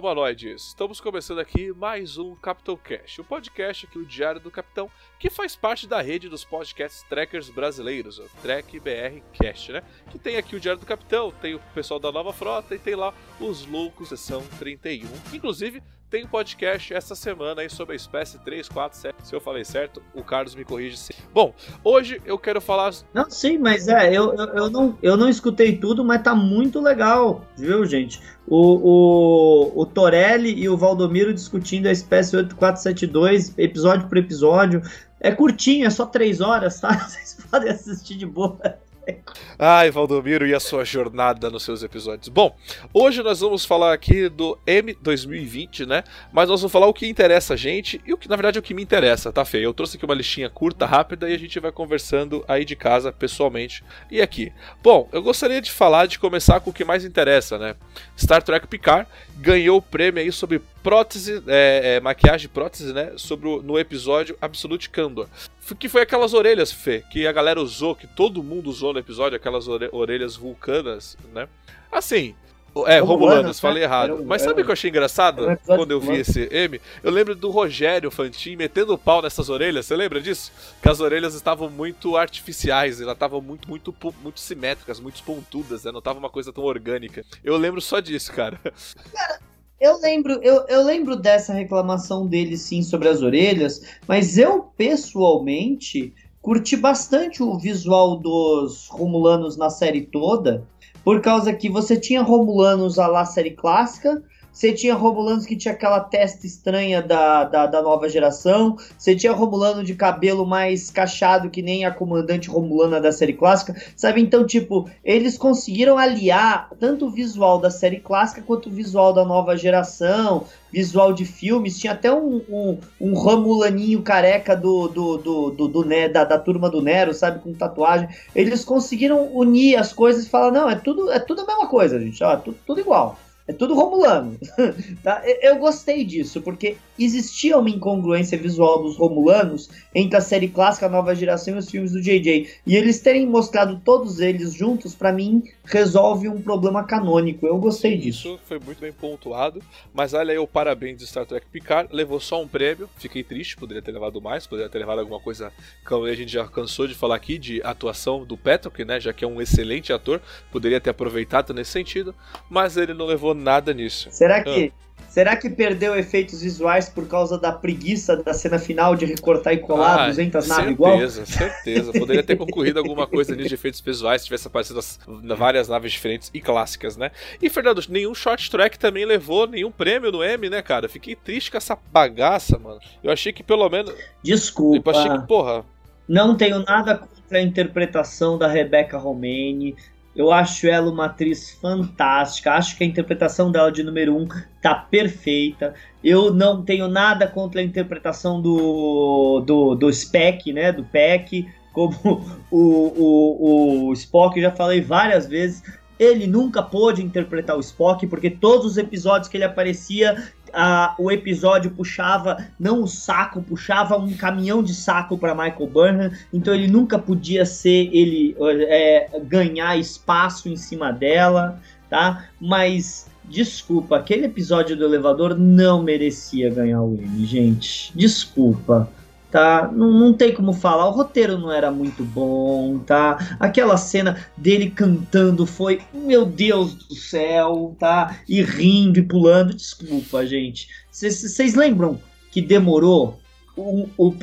Humanoides! Estamos começando aqui mais um Capitão Cast, o podcast aqui, o Diário do Capitão, que faz parte da rede dos podcasts trackers brasileiros, o Trek BR Cast, né? Que tem aqui o Diário do Capitão, tem o pessoal da Nova Frota e tem lá os Loucos Sessão 31. Inclusive, tem podcast essa semana aí sobre a espécie 347. Se eu falei certo, o Carlos me corrige. Sim. Bom, hoje eu quero falar. Não, sim, mas é, eu, eu, eu, não, eu não escutei tudo, mas tá muito legal, viu, gente? O, o, o Torelli e o Valdomiro discutindo a espécie 8472, episódio por episódio. É curtinho, é só três horas, tá? Vocês podem assistir de boa. Ai, Valdomiro e a sua jornada nos seus episódios. Bom, hoje nós vamos falar aqui do M 2020, né? Mas nós vamos falar o que interessa a gente e o que, na verdade, é o que me interessa, tá, feio? Eu trouxe aqui uma listinha curta, rápida e a gente vai conversando aí de casa, pessoalmente e aqui. Bom, eu gostaria de falar, de começar com o que mais interessa, né? Star Trek Picard ganhou o prêmio aí sobre prótese, é, é, maquiagem prótese, né? Sobre o, no episódio Absolute Candor. Que foi aquelas orelhas, Fê, que a galera usou, que todo mundo usou no episódio, aquelas orelhas vulcanas, né? Assim, é, Romulanos, né? falei errado. Um, Mas sabe o que eu achei engraçado um quando eu vi esse M? Eu lembro do Rogério Fantin metendo o pau nessas orelhas, você lembra disso? Que as orelhas estavam muito artificiais, elas estavam muito, muito, muito simétricas, muito pontudas, né? Não tava uma coisa tão orgânica. Eu lembro só disso, cara. Cara, eu lembro, eu, eu lembro dessa reclamação dele sim sobre as orelhas, mas eu pessoalmente curti bastante o visual dos Romulanos na série toda, por causa que você tinha Romulanos a lá série clássica, você tinha Romulanos que tinha aquela testa estranha da, da, da, nova geração. Você tinha Romulano de cabelo mais cachado que nem a comandante Romulana da série clássica. Sabe? Então, tipo, eles conseguiram aliar tanto o visual da série clássica quanto o visual da nova geração. Visual de filmes. Tinha até um, um, um Romulaninho careca do, do, do, do, do né, da, da turma do Nero, sabe? Com tatuagem. Eles conseguiram unir as coisas e falar: não, é tudo, é tudo a mesma coisa, gente. Ó, tudo, tudo igual. É tudo Romulano. tá? Eu gostei disso, porque existia uma incongruência visual dos Romulanos entre a série clássica, a nova geração e os filmes do JJ. E eles terem mostrado todos eles juntos, para mim, resolve um problema canônico. Eu gostei disso. Isso foi muito bem pontuado. Mas olha aí o parabéns de Star Trek Picard. Levou só um prêmio. Fiquei triste, poderia ter levado mais, poderia ter levado alguma coisa que a gente já cansou de falar aqui, de atuação do Patrick, né? Já que é um excelente ator. Poderia ter aproveitado nesse sentido. Mas ele não levou nada nisso. Será que. Ah. Será que perdeu efeitos visuais por causa da preguiça da cena final de recortar e colar ah, 200 naves igual? Certeza, certeza. Poderia ter concorrido alguma coisa ali de efeitos visuais se tivesse aparecido as, várias naves diferentes e clássicas, né? E, Fernando, nenhum short track também levou nenhum prêmio no M, né, cara? Fiquei triste com essa bagaça, mano. Eu achei que pelo menos. Desculpa. Eu achei que, porra. Não tenho nada contra a interpretação da Rebecca Romane. Eu acho ela uma atriz fantástica. Acho que a interpretação dela de número um tá perfeita. Eu não tenho nada contra a interpretação do, do, do Speck, né? Do Peck. Como o, o, o Spock, já falei várias vezes. Ele nunca pôde interpretar o Spock, porque todos os episódios que ele aparecia, o episódio puxava, não o saco, puxava um caminhão de saco para Michael Burnham, então ele nunca podia ser, ele é, ganhar espaço em cima dela, tá? Mas desculpa, aquele episódio do elevador não merecia ganhar o Emmy, gente. Desculpa tá? Não, não tem como falar, o roteiro não era muito bom, tá? Aquela cena dele cantando foi, meu Deus do céu, tá? E rindo e pulando, desculpa, gente. Vocês lembram que demorou o, o,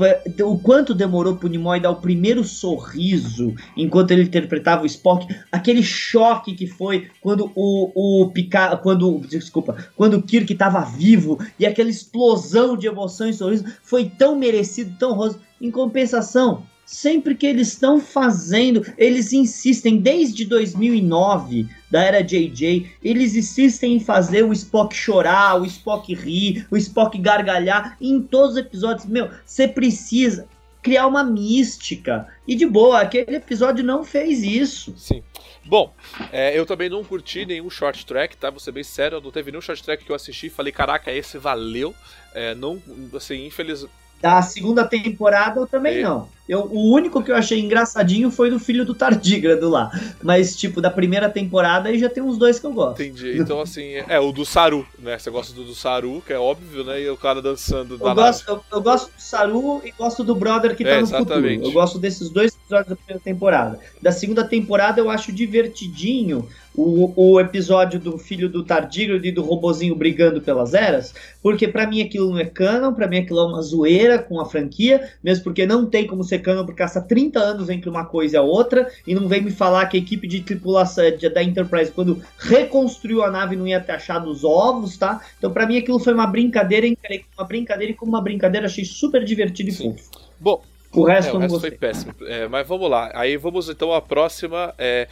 o quanto demorou pro Nimoy dar o primeiro sorriso enquanto ele interpretava o Spock, aquele choque que foi quando o, o Picard, quando, desculpa, quando o Kirk estava vivo e aquela explosão de emoção e sorriso foi tão merecido, tão roso. Em compensação, sempre que eles estão fazendo, eles insistem desde 2009 da era JJ, eles insistem em fazer o Spock chorar, o Spock rir, o Spock gargalhar em todos os episódios. Meu, você precisa criar uma mística. E de boa, aquele episódio não fez isso. Sim. Bom, é, eu também não curti nenhum short track, tá? Vou ser bem sério, não teve nenhum short track que eu assisti e falei, caraca, esse valeu. É, não, assim, infelizmente. Da segunda temporada eu também é. não. Eu, o único que eu achei engraçadinho foi do filho do Tardígrado lá. Mas, tipo, da primeira temporada aí já tem uns dois que eu gosto. Entendi. Então, assim, é o do Saru, né? Você gosta do, do Saru, que é óbvio, né? E o cara dançando eu gosto, eu, eu, gosto do Saru e gosto do Brother que tá é, no exatamente. futuro. Eu gosto desses dois episódios da primeira temporada. Da segunda temporada eu acho divertidinho o, o episódio do filho do Tardígrado e do robozinho brigando pelas eras, porque para mim aquilo não é canon, para mim aquilo é uma zoeira com a franquia, mesmo porque não tem como ser secando por causa 30 anos entre uma coisa e a outra, e não vem me falar que a equipe de tripulação da Enterprise, quando reconstruiu a nave, não ia ter achado os ovos, tá? Então, para mim, aquilo foi uma brincadeira, encarei uma brincadeira, e como uma brincadeira, achei super divertido e fofo. Bom, o resto, é, o resto foi péssimo. É, mas vamos lá. Aí vamos então à próxima. É,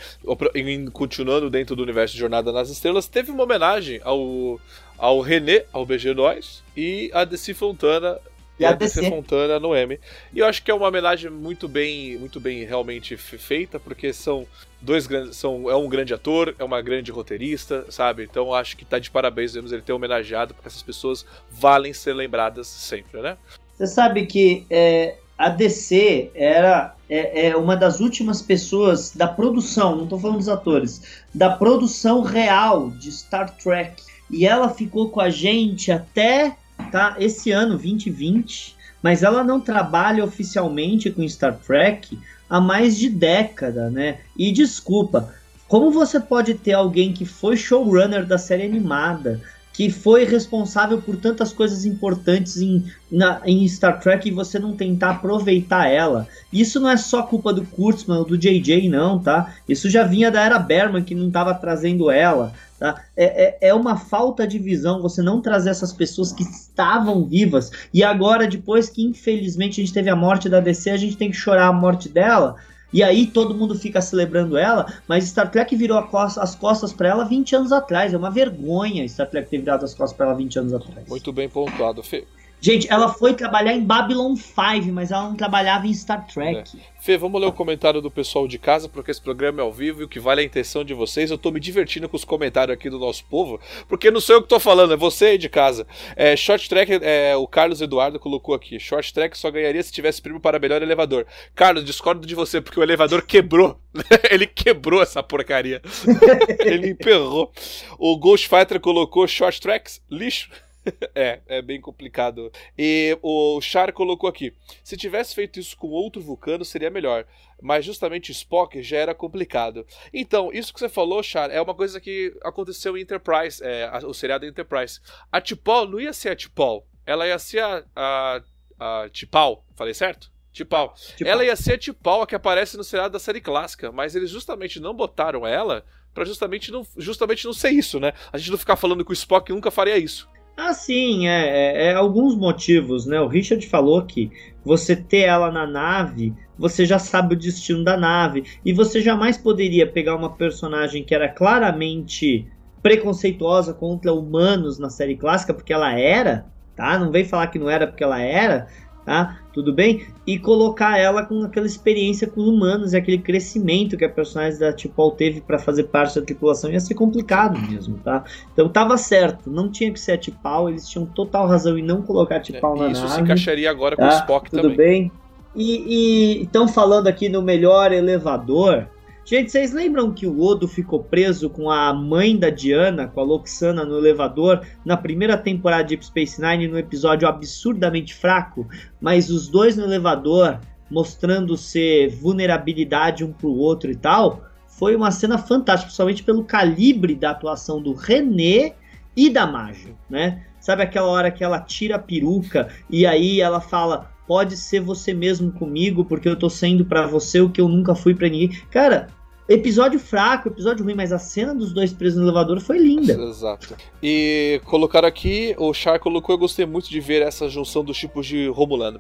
continuando dentro do universo de Jornada nas Estrelas, teve uma homenagem ao, ao René, ao BG Nós, e a Desi Fontana e a DC. DC Fontana no M. E eu acho que é uma homenagem muito bem, muito bem realmente feita, porque são dois grandes, são é um grande ator, é uma grande roteirista, sabe? Então acho que tá de parabéns vemos ele ter homenageado, porque essas pessoas valem ser lembradas sempre, né? Você sabe que é, a DC era é, é, uma das últimas pessoas da produção, não estou falando dos atores, da produção real de Star Trek. E ela ficou com a gente até tá esse ano 2020, mas ela não trabalha oficialmente com Star Trek há mais de década, né? E desculpa, como você pode ter alguém que foi showrunner da série animada, que foi responsável por tantas coisas importantes em, na, em Star Trek e você não tentar aproveitar ela. Isso não é só culpa do Kurtzman ou do JJ, não, tá? Isso já vinha da era Berman, que não estava trazendo ela. Tá? É, é, é, uma falta de visão você não trazer essas pessoas que estavam vivas e agora, depois que infelizmente a gente teve a morte da DC, a gente tem que chorar a morte dela. E aí todo mundo fica celebrando ela, mas Star Trek virou costa, as costas para ela 20 anos atrás. É uma vergonha Star Trek ter virado as costas para ela 20 anos atrás. Muito bem pontuado, Fê. Gente, ela foi trabalhar em Babylon 5, mas ela não trabalhava em Star Trek. É. Fê, vamos ler o comentário do pessoal de casa, porque esse programa é ao vivo e o que vale é a intenção de vocês. Eu tô me divertindo com os comentários aqui do nosso povo, porque não sou eu que tô falando, é você aí de casa. É, short Track, é, o Carlos Eduardo colocou aqui: Short Track só ganharia se tivesse prêmio para melhor elevador. Carlos, discordo de você, porque o elevador quebrou. Ele quebrou essa porcaria. Ele emperrou. O Ghost Fighter colocou Short Tracks, lixo. é, é bem complicado. E o Char colocou aqui: se tivesse feito isso com outro vulcano, seria melhor. Mas justamente Spock já era complicado. Então, isso que você falou, Char, é uma coisa que aconteceu em Enterprise, é, o seriado Enterprise. A T'Pol não ia ser a T'Pol, ela ia ser a, a, a T'Pal, falei certo? T'Pal. Ela ia ser a T'Pal, a que aparece no seriado da série clássica, mas eles justamente não botaram ela para justamente não, justamente não ser isso, né? A gente não ficar falando que o Spock nunca faria isso. Ah, sim, é, é, é, alguns motivos, né? O Richard falou que você ter ela na nave, você já sabe o destino da nave. E você jamais poderia pegar uma personagem que era claramente preconceituosa contra humanos na série clássica, porque ela era, tá? Não vem falar que não era porque ela era, tá? Tudo bem? E colocar ela com aquela experiência com humanos e aquele crescimento que a personagem da Tipol teve para fazer parte da tripulação ia ser complicado mesmo, tá? Então tava certo, não tinha que ser a Tipal, eles tinham total razão em não colocar a Tipal é, na isso nave. Isso se encaixaria agora tá? com o Spock Tudo também. Tudo bem? E estão falando aqui no melhor elevador. Gente, vocês lembram que o Odo ficou preso com a mãe da Diana, com a Loxana, no elevador na primeira temporada de Deep Space Nine, no episódio absurdamente fraco, mas os dois no elevador mostrando ser vulnerabilidade um pro outro e tal? Foi uma cena fantástica, principalmente pelo calibre da atuação do René e da Majo, né? Sabe aquela hora que ela tira a peruca e aí ela fala: pode ser você mesmo comigo, porque eu tô sendo para você o que eu nunca fui para ninguém. Cara, Episódio fraco, episódio ruim, mas a cena dos dois presos no elevador foi linda. Exato. E colocaram aqui, o Char colocou, eu gostei muito de ver essa junção dos tipos de Romulano.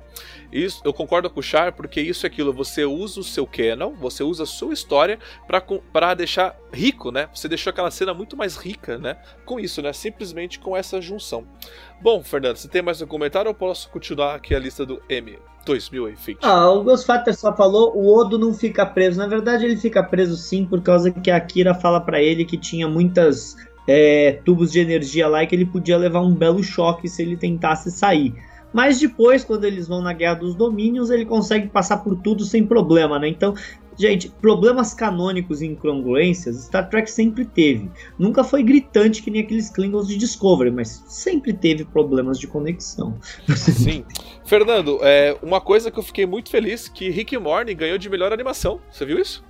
Isso, eu concordo com o Char, porque isso é aquilo, você usa o seu canon, você usa a sua história para deixar rico, né? Você deixou aquela cena muito mais rica, né? Com isso, né? Simplesmente com essa junção. Bom, Fernando, você tem mais um comentário ou posso continuar aqui a lista do M? 2020? Ah, o Ghostfater só falou, o Odo não fica preso. Na verdade, ele fica preso sim, por causa que a Kira fala para ele que tinha muitas é, tubos de energia lá e que ele podia levar um belo choque se ele tentasse sair. Mas depois, quando eles vão na Guerra dos Domínios, ele consegue passar por tudo sem problema, né? Então, gente, problemas canônicos e incongruências, Star Trek sempre teve. Nunca foi gritante que nem aqueles Klingons de Discovery, mas sempre teve problemas de conexão. Sim. Fernando, é, uma coisa que eu fiquei muito feliz que Rick Morning ganhou de melhor animação. Você viu isso?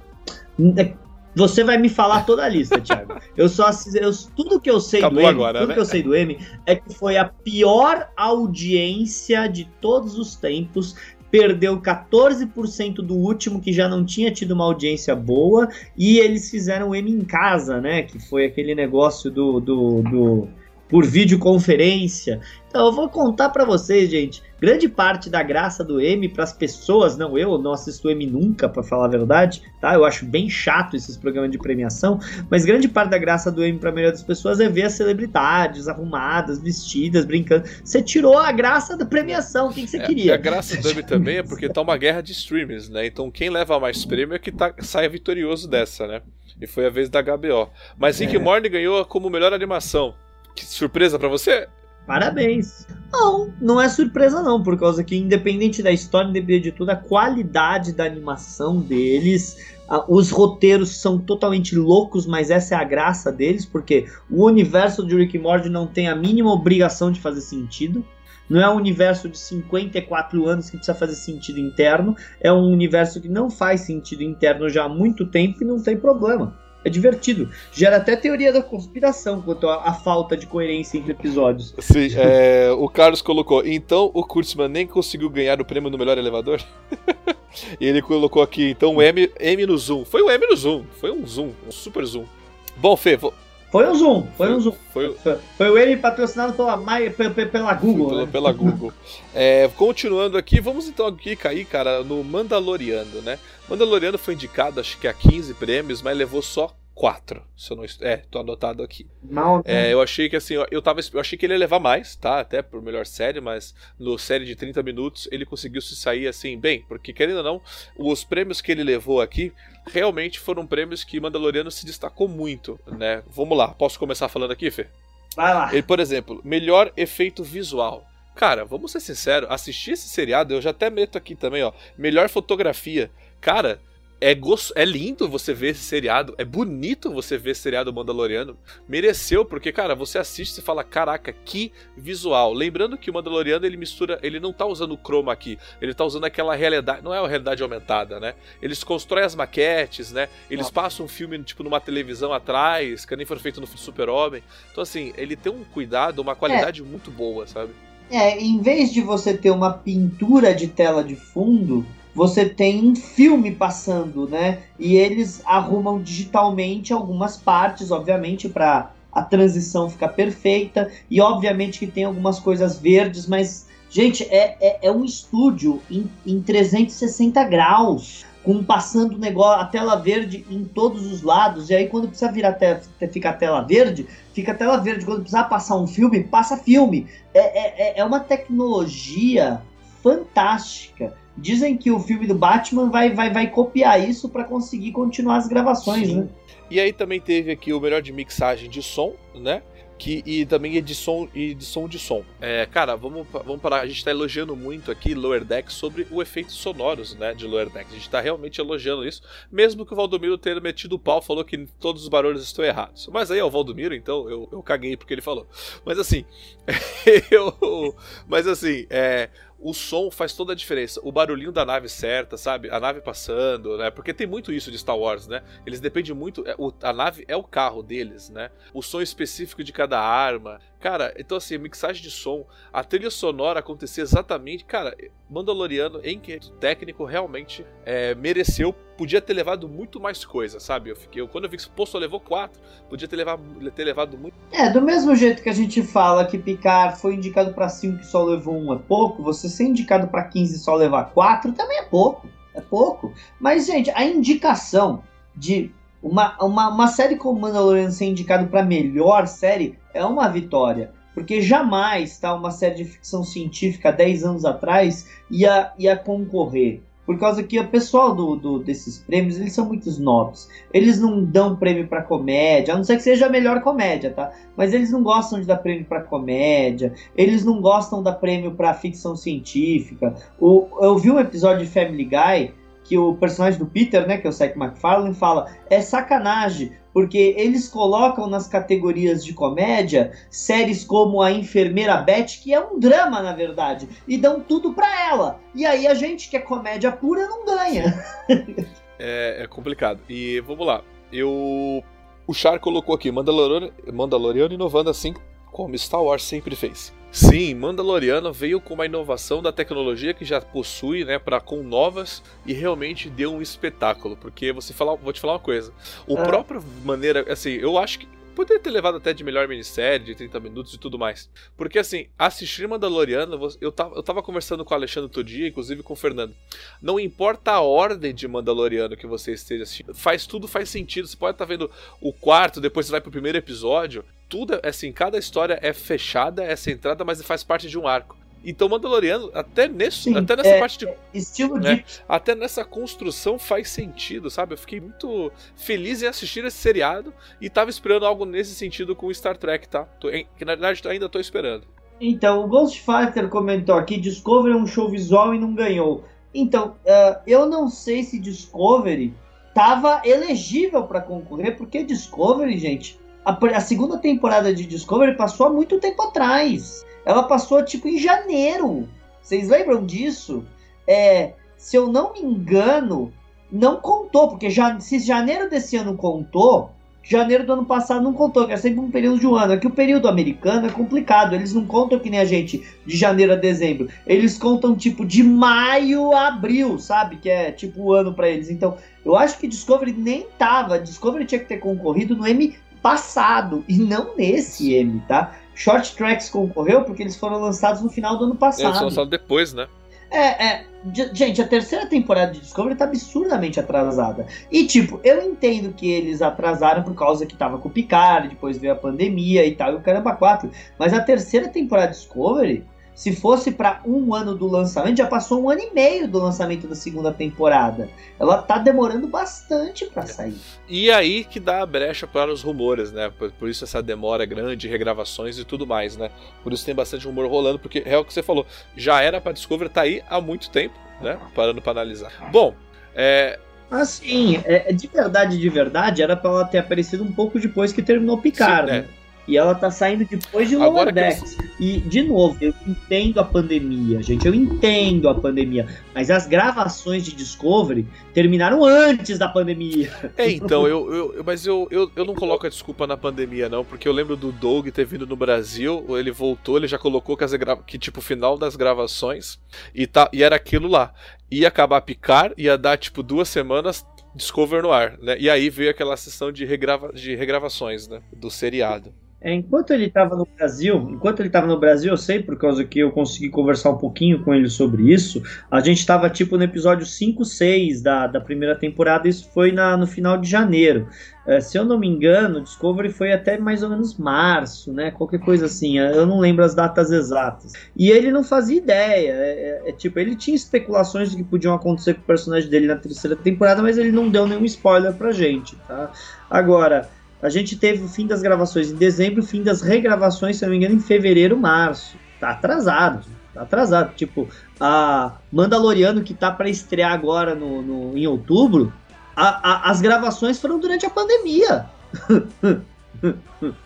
É, você vai me falar toda a lista, Thiago. Eu só eu, tudo que eu sei Acabou do M, agora, tudo né? que eu sei do M é que foi a pior audiência de todos os tempos. Perdeu 14% do último que já não tinha tido uma audiência boa e eles fizeram o M em casa, né? Que foi aquele negócio do, do, do por videoconferência. Então eu vou contar para vocês, gente. Grande parte da graça do M para as pessoas, não eu, não assisto M nunca, para falar a verdade, tá? Eu acho bem chato esses programas de premiação, mas grande parte da graça do M para a maioria das pessoas é ver as celebridades arrumadas, vestidas, brincando. Você tirou a graça da premiação, o que, que você é, queria? A graça do M também é porque tá uma guerra de streamers, né? Então quem leva mais prêmio é que tá, sai vitorioso dessa, né? E foi a vez da HBO. Mas Rick é. Morty ganhou como melhor animação. Que surpresa para você? Parabéns. Não, não é surpresa não, por causa que independente da história, independente de tudo, a qualidade da animação deles, os roteiros são totalmente loucos, mas essa é a graça deles, porque o universo de Rick Morty não tem a mínima obrigação de fazer sentido. Não é um universo de 54 anos que precisa fazer sentido interno, é um universo que não faz sentido interno já há muito tempo e não tem problema. É divertido. Gera até teoria da conspiração quanto à, falta de coerência entre episódios. Sim, é, o Carlos colocou. Então o Kurtzman nem conseguiu ganhar o prêmio no melhor elevador? e ele colocou aqui, então o M, M no Zoom. Foi o M no Zoom. Foi um Zoom, um super Zoom. Bom, Fê, vou... Foi um Zoom, foi, foi um Zoom. Foi, foi, foi o M patrocinado pela, pela Google. Pela, né? pela Google. é, continuando aqui, vamos então aqui cair, cara, no Mandaloriano, né? Mandaloriano foi indicado, acho que a 15 prêmios, mas levou só 4. Se eu não É, tô anotado aqui. Mal, é, eu achei que assim, eu tava. Eu achei que ele ia levar mais, tá? Até por melhor série, mas no série de 30 minutos ele conseguiu se sair assim, bem, porque querendo ou não, os prêmios que ele levou aqui realmente foram prêmios que Mandaloriano se destacou muito, né? Vamos lá, posso começar falando aqui, Fê? Vai lá. Ele, por exemplo, melhor efeito visual. Cara, vamos ser sinceros, assistir esse seriado, eu já até meto aqui também, ó. Melhor fotografia. Cara, é, gost... é lindo você ver esse seriado, é bonito você ver esse seriado Mandaloriano. Mereceu, porque, cara, você assiste e fala, caraca, que visual. Lembrando que o Mandaloriano, ele mistura, ele não tá usando o chroma aqui, ele tá usando aquela realidade, não é uma realidade aumentada, né? Eles constroem as maquetes, né? Eles passam um filme, tipo, numa televisão atrás, que nem foi feito no Super-Homem. Então, assim, ele tem um cuidado, uma qualidade é. muito boa, sabe? É, em vez de você ter uma pintura de tela de fundo, você tem um filme passando, né? E eles arrumam digitalmente algumas partes, obviamente, para a transição ficar perfeita. E obviamente que tem algumas coisas verdes, mas, gente, é, é, é um estúdio em, em 360 graus. Com passando negócio, a tela verde em todos os lados, e aí quando precisa virar te, fica a tela verde, fica a tela verde. Quando precisar passar um filme, passa filme. É, é, é, é uma tecnologia fantástica. Dizem que o filme do Batman vai, vai, vai copiar isso para conseguir continuar as gravações, Sim. né? E aí também teve aqui o melhor de mixagem de som, né? Que, e também edição, edição de som. É, cara, vamos, vamos parar. A gente está elogiando muito aqui Lower Deck sobre o efeito sonoros né, de Lower Deck. A gente está realmente elogiando isso, mesmo que o Valdomiro tenha metido o pau, falou que todos os barulhos estão errados. Mas aí é o Valdomiro, então eu, eu caguei porque ele falou. Mas assim, eu. Mas assim, é, o som faz toda a diferença. O barulhinho da nave certa, sabe? A nave passando, né? Porque tem muito isso de Star Wars, né? Eles dependem muito. É, a nave é o carro deles, né? O som específico de cada arma. Cara, então assim, mixagem de som, a trilha sonora acontecer exatamente. Cara, Mandaloriano, em quesito técnico, realmente é, mereceu. Podia ter levado muito mais coisa, sabe? Eu fiquei, eu, quando eu vi que pô, só levou quatro, podia ter levado, ter levado muito. É, do mesmo jeito que a gente fala que Picard foi indicado para cinco e só levou um é pouco, você ser indicado para 15 e só levar quatro também é pouco. É pouco. Mas, gente, a indicação de uma, uma, uma série como Mandalorian ser indicado para melhor série é uma vitória. porque jamais tá, uma série de ficção científica 10 anos atrás ia, ia concorrer. Por causa que o pessoal do, do, desses prêmios, eles são muito snobs. Eles não dão prêmio para comédia, a não ser que seja a melhor comédia, tá? Mas eles não gostam de dar prêmio para comédia, eles não gostam de dar prêmio para ficção científica. O, eu vi um episódio de Family Guy que o personagem do Peter, né, que é o Seth MacFarlane, fala: é sacanagem, porque eles colocam nas categorias de comédia séries como A Enfermeira Beth, que é um drama, na verdade, e dão tudo pra ela. E aí a gente que é comédia pura não ganha. é, é complicado. E vamos lá. Eu. O Char colocou aqui Mandaloriano, Mandaloriano inovando assim como Star Wars sempre fez. Sim, Mandaloriano veio com uma inovação da tecnologia que já possui, né, para com novas e realmente deu um espetáculo, porque você falar, vou te falar uma coisa. O é. próprio maneira, assim, eu acho que poderia ter levado até de melhor minissérie, de 30 minutos e tudo mais. Porque assim, assistir Mandaloriano, eu tava, eu tava conversando com o Alexandre todo dia, inclusive com o Fernando. Não importa a ordem de Mandaloriano que você esteja assistindo, faz tudo faz sentido. Você pode estar tá vendo o quarto, depois você vai pro primeiro episódio tudo, assim, cada história é fechada, é centrada, mas faz parte de um arco. Então, Mandaloriano, até, nesse, Sim, até nessa é, parte de. É estilo né, de. Até nessa construção faz sentido, sabe? Eu fiquei muito feliz em assistir esse seriado e tava esperando algo nesse sentido com Star Trek, tá? Tô, que na verdade ainda tô esperando. Então, o Ghost Fighter comentou aqui: Discovery é um show visual e não ganhou. Então, uh, eu não sei se Discovery tava elegível para concorrer, porque Discovery, gente, a, a, segunda temporada de Discovery passou há muito tempo atrás. Ela passou tipo em janeiro. Vocês lembram disso? É, se eu não me engano, não contou, porque já, se janeiro desse ano contou, janeiro do ano passado não contou, que é sempre um período de um ano. Aqui o período americano é complicado, eles não contam que nem a gente de janeiro a dezembro. Eles contam tipo de maio a abril, sabe? Que é tipo o ano para eles. Então, eu acho que Discovery nem tava. Discovery tinha que ter concorrido no M passado e não nesse M, tá? Short Tracks concorreu porque eles foram lançados no final do ano passado. Eles foram lançados depois, né? É, é. Gente, a terceira temporada de Discovery tá absurdamente atrasada. E, tipo, eu entendo que eles atrasaram por causa que tava com o Picard, depois veio a pandemia e tal, e o caramba, quatro. Mas a terceira temporada de Discovery se fosse para um ano do lançamento, já passou um ano e meio do lançamento da segunda temporada. Ela tá demorando bastante para sair. E aí que dá a brecha para os rumores, né? Por, por, isso essa demora grande, regravações e tudo mais, né? Por isso tem bastante rumor rolando, porque é o que você falou, já era para Discovery tá aí há muito tempo, né? Parando para analisar. Bom, é, Assim, é, de verdade, de verdade, era para ela ter aparecido um pouco depois que terminou Picard, Sim, né? É. E ela tá saindo depois de Lower Decks. E, de novo, eu entendo a pandemia, gente. Eu entendo a pandemia. Mas as gravações de Discovery terminaram antes da pandemia. É, então, eu, eu, mas eu, eu, eu não coloco a desculpa na pandemia, não, porque eu lembro do Doug ter vindo no Brasil, ele voltou, ele já colocou que, as, que tipo, final das gravações, e, tá, e era aquilo lá. Ia acabar a picar, ia dar, tipo, duas semanas, Discover no ar, né? E aí veio aquela sessão de, regrava, de regravações, né? Do seriado. É, enquanto ele estava no Brasil, enquanto ele estava no Brasil, eu sei por causa que eu consegui conversar um pouquinho com ele sobre isso. A gente estava tipo no episódio 5, 6 da, da primeira temporada, isso foi na, no final de janeiro. É, se eu não me engano, Discovery foi até mais ou menos março, né? Qualquer coisa assim, eu não lembro as datas exatas. E ele não fazia ideia. É, é, é tipo, ele tinha especulações de que podiam acontecer com o personagem dele na terceira temporada, mas ele não deu nenhum spoiler pra gente, tá? Agora. A gente teve o fim das gravações em dezembro, o fim das regravações, se não me engano, em fevereiro, março. Tá atrasado, tá atrasado. Tipo, a Mandaloriano que tá para estrear agora no, no, em outubro, a, a, as gravações foram durante a pandemia.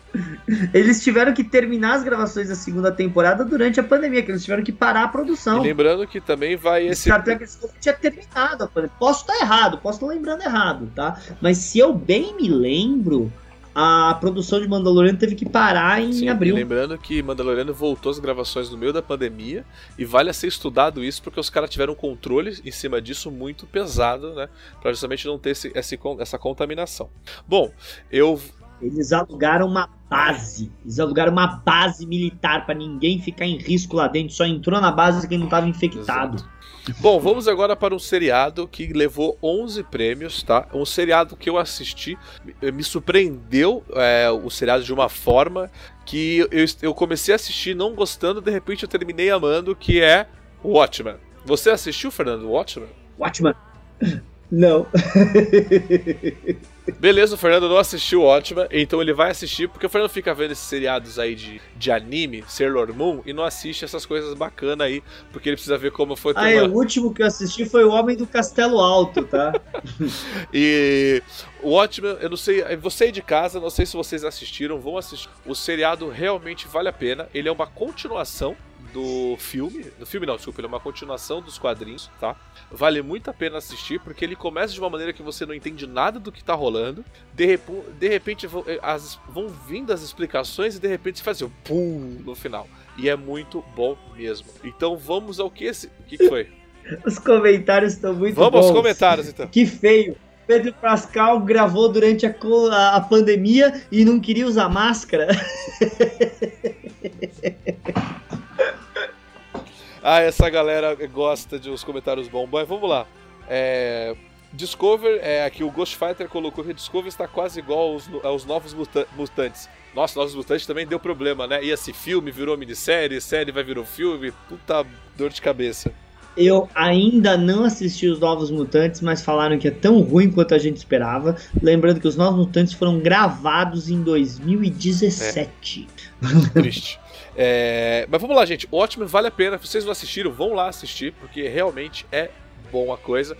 Eles tiveram que terminar as gravações da segunda temporada durante a pandemia, que eles tiveram que parar a produção. E lembrando que também vai esse. Star Trek tinha terminado a pandemia. Posso estar errado, posso estar lembrando errado, tá? Mas se eu bem me lembro, a produção de Mandaloriano teve que parar em Sim, abril. Lembrando que Mandaloriano voltou às gravações no meio da pandemia e vale a ser estudado isso porque os caras tiveram um controle em cima disso muito pesado, né? Pra justamente não ter esse, esse, essa contaminação. Bom, eu Eles alugaram uma base. Eles alugaram uma base militar para ninguém ficar em risco lá dentro. Só entrou na base quem não estava infectado. Exato. Bom, vamos agora para um seriado que levou 11 prêmios, tá? Um seriado que eu assisti, me surpreendeu é, o seriado de uma forma que eu, eu comecei a assistir não gostando, de repente eu terminei amando, que é Watchmen. Você assistiu, Fernando, Watchmen? Watchmen. Não. Beleza, o Fernando não assistiu Ótima, então ele vai assistir, porque o Fernando fica vendo esses seriados aí de, de anime, Sailor Moon, e não assiste essas coisas bacanas aí, porque ele precisa ver como foi. Ah, é, o último que eu assisti foi O Homem do Castelo Alto, tá? e o Watchmen, eu não sei, você aí de casa, não sei se vocês assistiram, vão assistir. O seriado realmente vale a pena, ele é uma continuação do filme. Do filme não, desculpa, ele é uma continuação dos quadrinhos, tá? Vale muito a pena assistir, porque ele começa de uma maneira que você não entende nada do que tá rolando. De, de repente vão, eh, as, vão vindo as explicações e de repente você faz assim, pum, no final. E é muito bom mesmo. Então vamos ao que esse. O que, que foi? Os comentários estão muito vamos bons. Vamos aos comentários então. Que feio. Pedro Pascal gravou durante a, a pandemia e não queria usar máscara. Ah, essa galera gosta de uns comentários bons. Mas vamos lá. É... Discover, é, aqui o Ghost Fighter colocou que Discover está quase igual aos, aos novos mutantes. Nossa, Novos Mutantes também deu problema, né? Ia se filme, virou minissérie, série vai virar filme, puta dor de cabeça. Eu ainda não assisti os Novos Mutantes, mas falaram que é tão ruim quanto a gente esperava. Lembrando que os Novos Mutantes foram gravados em 2017. É. Triste. É, mas vamos lá, gente. Watchmen vale a pena. Se vocês não assistiram, vão lá assistir, porque realmente é bom a coisa.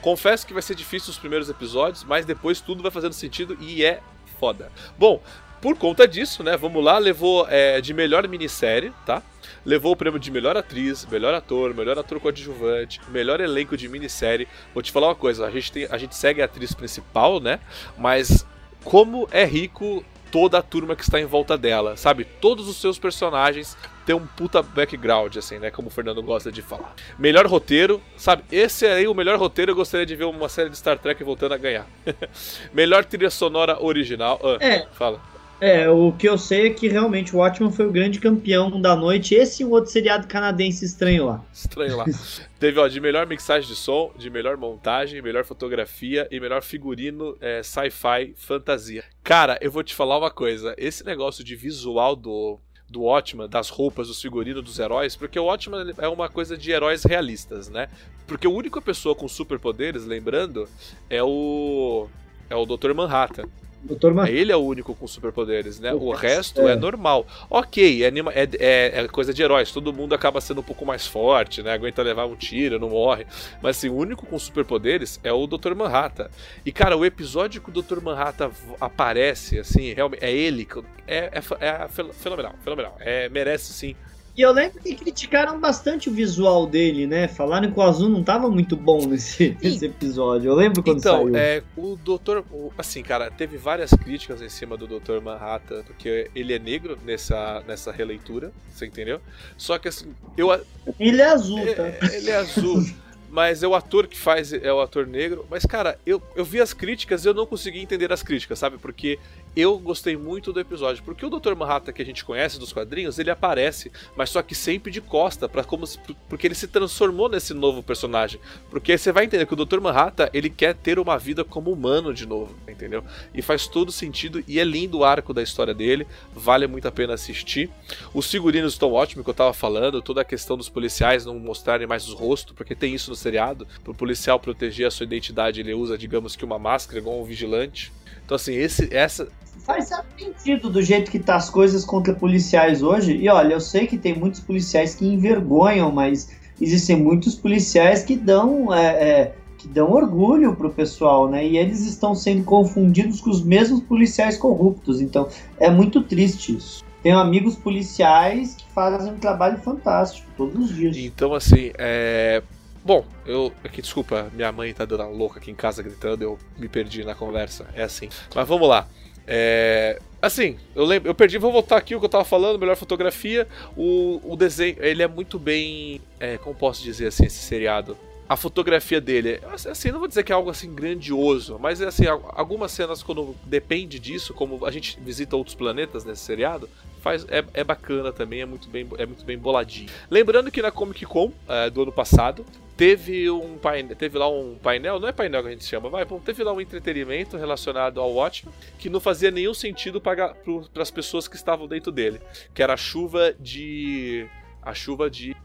Confesso que vai ser difícil os primeiros episódios, mas depois tudo vai fazendo sentido e é foda. Bom, por conta disso, né? Vamos lá, levou é, de melhor minissérie, tá? Levou o prêmio de melhor atriz, melhor ator, melhor ator coadjuvante, melhor elenco de minissérie. Vou te falar uma coisa, a gente, tem, a gente segue a atriz principal, né? Mas como é rico toda a turma que está em volta dela, sabe? Todos os seus personagens têm um puta background, assim, né? Como o Fernando gosta de falar. Melhor roteiro, sabe? Esse aí, o melhor roteiro, eu gostaria de ver uma série de Star Trek voltando a ganhar. melhor trilha sonora original. Ah, é. Fala. É, o que eu sei é que realmente o Watchmen foi o grande campeão da noite. Esse e um outro seriado canadense estranho lá. Estranho lá. Teve, ó, de melhor mixagem de som, de melhor montagem, melhor fotografia e melhor figurino é, sci-fi fantasia. Cara, eu vou te falar uma coisa. Esse negócio de visual do, do Watchman, das roupas, dos figurinos dos heróis, porque o Watchman é uma coisa de heróis realistas, né? Porque a única pessoa com superpoderes, lembrando, é o é o Dr. Manhattan. Doutor. Ele é o único com superpoderes, né? O, o resto é. é. normal. Ok, é, é, é, coisa de heróis. Todo mundo acaba sendo um pouco mais forte, né? Aguenta levar um tiro, não morre. Mas assim, o único com superpoderes é o Dr. Manhattan. E cara, o episódio que o Dr. Manhattan aparece, assim, realmente é ele. É, é, é fenomenal, fenomenal. É, merece sim e eu lembro que criticaram bastante o visual dele, né? Falaram que o azul não tava muito bom nesse, nesse episódio. Eu lembro quando então, saiu. É, o Doutor. Assim, cara, teve várias críticas em cima do Doutor Manhattan, porque ele é negro nessa, nessa releitura, você entendeu? Só que assim, eu. Ele é azul, tá? É, ele é azul. mas é o ator que faz, é o ator negro. Mas, cara, eu, eu vi as críticas e eu não consegui entender as críticas, sabe? Porque eu gostei muito do episódio. Porque o Dr. Manhattan que a gente conhece dos quadrinhos, ele aparece, mas só que sempre de costa, para como se, porque ele se transformou nesse novo personagem. Porque você vai entender que o Dr. Manhattan, ele quer ter uma vida como humano de novo, entendeu? E faz todo sentido e é lindo o arco da história dele, vale muito a pena assistir. Os figurinos estão ótimos, que eu tava falando, toda a questão dos policiais não mostrarem mais os rostos, porque tem isso no seriado, pro policial proteger a sua identidade, ele usa, digamos que uma máscara igual um vigilante. Então assim, esse essa faz sentido do jeito que tá as coisas contra policiais hoje. E olha, eu sei que tem muitos policiais que envergonham, mas existem muitos policiais que dão é, é, que dão orgulho pro pessoal, né? E eles estão sendo confundidos com os mesmos policiais corruptos. Então é muito triste isso. Tenho amigos policiais que fazem um trabalho fantástico todos os dias. Então, assim, é. Bom, eu. Aqui, desculpa, minha mãe tá dando louca aqui em casa gritando, eu me perdi na conversa. É assim. Mas vamos lá. É, assim, eu lembro, eu perdi, vou voltar aqui o que eu tava falando, melhor fotografia, o, o desenho, ele é muito bem, é, como posso dizer assim, esse seriado, a fotografia dele, assim, não vou dizer que é algo assim grandioso, mas é assim, algumas cenas quando depende disso, como a gente visita outros planetas nesse seriado, faz é, é bacana também, é muito bem é muito bem boladinho. Lembrando que na Comic Con é, do ano passado teve um painel, teve lá um painel, não é painel que a gente chama, vai, bom, teve lá um entretenimento relacionado ao Watchmen que não fazia nenhum sentido para as pessoas que estavam dentro dele, que era a chuva de a chuva de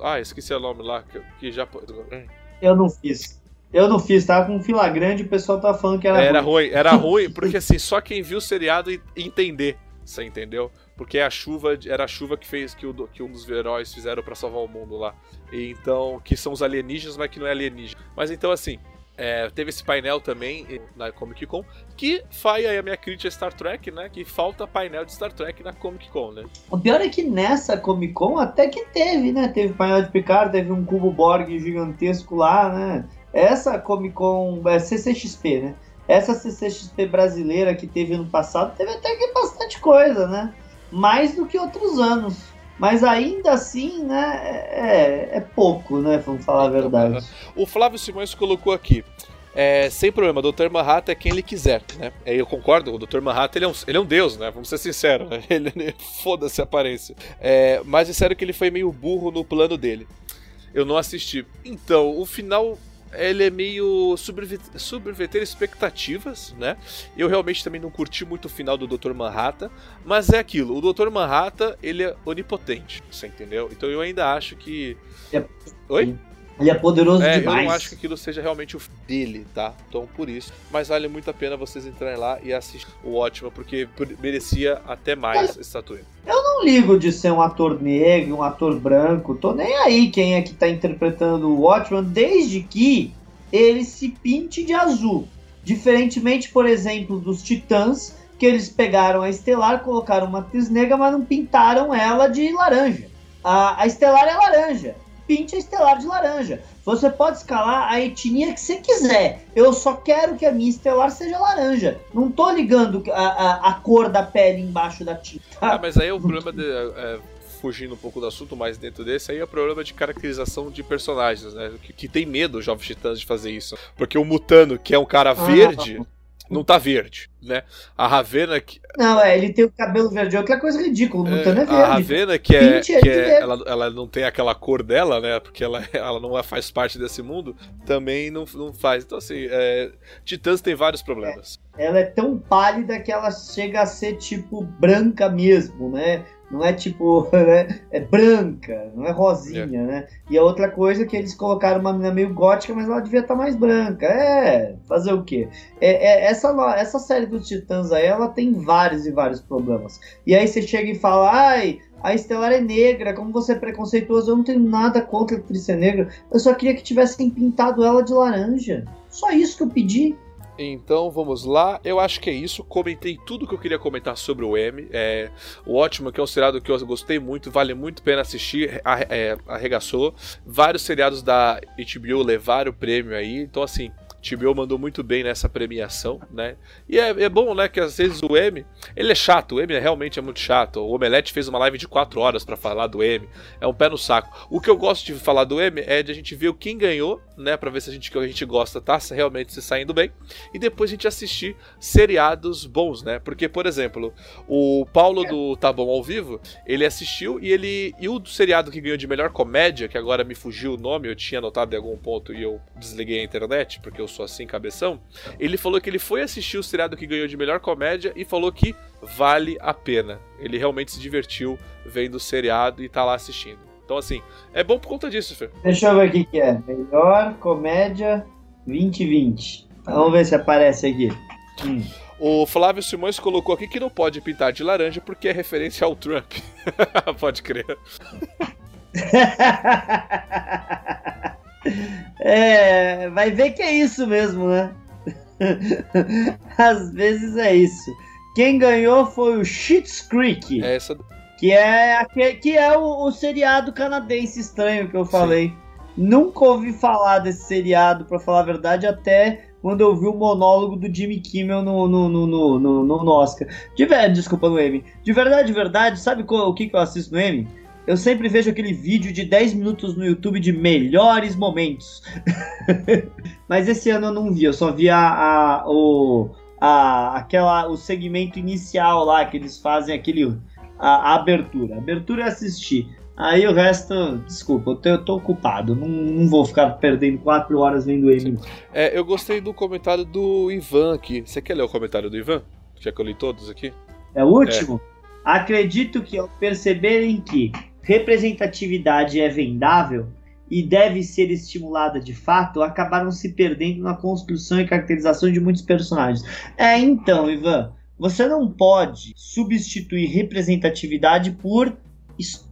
ah, esqueci o nome lá, que, que já. Eu não fiz. Eu não fiz, tava com fila grande e o pessoal tava falando que era, era ruim. Era ruim, porque assim, só quem viu o seriado entender. Você entendeu? Porque a chuva era a chuva que fez que, o, que um dos heróis fizeram para salvar o mundo lá. E então, que são os alienígenas, mas que não é alienígena. Mas então assim, é, teve esse painel também na Comic Con, que faz aí a minha crítica a Star Trek, né? Que falta painel de Star Trek na Comic Con, né? O pior é que nessa Comic Con até que teve, né? Teve painel de Picard, teve um cubo Borg gigantesco lá, né? Essa Comic Con, é CCXP, né? Essa CCXP brasileira que teve ano passado, teve até que bastante coisa, né? Mais do que outros anos. Mas ainda assim, né, é, é pouco, né? Vamos falar a verdade. O Flávio Simões colocou aqui. É, sem problema, o Dr. Manhattan é quem ele quiser, né? É, eu concordo, o Dr. Manhattan ele é, um, ele é um deus, né? Vamos ser sinceros, né? Ele, ele foda-se a aparência. É, mas disseram que ele foi meio burro no plano dele. Eu não assisti. Então, o final ele é meio subverter expectativas, né? Eu realmente também não curti muito o final do Dr. Manhattan, mas é aquilo, o Dr. Manhattan, ele é onipotente, você entendeu? Então eu ainda acho que... É... Oi? Ele é poderoso é, demais. Eu não acho que aquilo seja realmente o dele, tá? Então por isso. Mas vale muito a pena vocês entrarem lá e assistir o ótimo, porque merecia até mais estatueta. Eu não ligo de ser um ator negro, um ator branco. Tô nem aí quem é que tá interpretando o Watchman, desde que ele se pinte de azul. Diferentemente, por exemplo, dos Titãs, que eles pegaram a Estelar, colocaram uma atriz negra, mas não pintaram ela de laranja. A, a Estelar é laranja pinte a estelar de laranja. Você pode escalar a etnia que você quiser. Eu só quero que a minha estelar seja laranja. Não tô ligando a, a, a cor da pele embaixo da tinta. Ah, mas aí é o problema de. É, fugindo um pouco do assunto, mas dentro desse aí é o problema de caracterização de personagens, né? Que, que tem medo os Jovens Titãs de fazer isso. Porque o Mutano, que é um cara ah, verde. Ah, não tá verde, né? A Ravena que. Não, é, ele tem o cabelo verde, é outra coisa ridícula, o é, é verde. A Ravena, que é. Que é ela, ela não tem aquela cor dela, né? Porque ela, ela não faz parte desse mundo, também não, não faz. Então, assim, é, Titãs tem vários problemas. É, ela é tão pálida que ela chega a ser, tipo, branca mesmo, né? Não é tipo, né? É branca, não é rosinha, é. né? E a outra coisa é que eles colocaram uma menina meio gótica, mas ela devia estar tá mais branca. É, fazer o quê? É, é, essa, essa série dos Titãs aí, ela tem vários e vários problemas. E aí você chega e fala, ai, a Estelar é negra, como você é preconceituoso, eu não tenho nada contra a atriz ser negra, eu só queria que tivessem pintado ela de laranja. Só isso que eu pedi. Então vamos lá, eu acho que é isso. Comentei tudo que eu queria comentar sobre o M. É, o ótimo, que é um seriado que eu gostei muito, vale muito a pena assistir, é, arregaçou. Vários seriados da HBO levaram o prêmio aí, então assim, TBO mandou muito bem nessa premiação, né? E é, é, bom, né, que às vezes o M, ele é chato, o M realmente é muito chato. O Omelete fez uma live de 4 horas para falar do M, é um pé no saco. O que eu gosto de falar do M é de a gente ver quem ganhou, né, para ver se a gente que a gente gosta tá realmente se saindo bem, e depois a gente assistir seriados bons, né? Porque, por exemplo, o Paulo do Tá Bom ao Vivo, ele assistiu e ele e o seriado que ganhou de melhor comédia, que agora me fugiu o nome, eu tinha anotado em algum ponto e eu desliguei a internet, porque eu sou assim, cabeção, ele falou que ele foi assistir o seriado que ganhou de melhor comédia e falou que vale a pena. Ele realmente se divertiu vendo o seriado e tá lá assistindo. Então, assim, é bom por conta disso, Fer. Deixa eu ver o que, é. Melhor comédia 2020. Vamos ver se aparece aqui. Hum. O Flávio Simões colocou aqui que não pode pintar de laranja porque é referência ao Trump. pode crer. É, vai ver que é isso mesmo, né? Às vezes é isso. Quem ganhou foi o Schitt's Creek. É essa... Que é, que é o, o seriado canadense estranho que eu falei. Sim. Nunca ouvi falar desse seriado, para falar a verdade, até quando eu vi o monólogo do Jimmy Kimmel no, no, no, no, no, no Oscar. De verdade, desculpa, no Emmy. De verdade, de verdade, sabe o que, que eu assisto no Emmy? Eu sempre vejo aquele vídeo de 10 minutos no YouTube de melhores momentos. Mas esse ano eu não vi, eu só vi a, a, o, a, aquela, o segmento inicial lá, que eles fazem aquele. A, a abertura. A abertura eu assisti. Aí o resto, desculpa, eu tô, eu tô ocupado, não, não, vou ficar perdendo quatro horas vendo ele. É, eu gostei do comentário do Ivan aqui. Você quer ler o comentário do Ivan? Já que eu li todos aqui? É o último? É. Acredito que ao perceberem que representatividade é vendável e deve ser estimulada de fato, acabaram se perdendo na construção e caracterização de muitos personagens. É, então, Ivan, você não pode substituir representatividade por,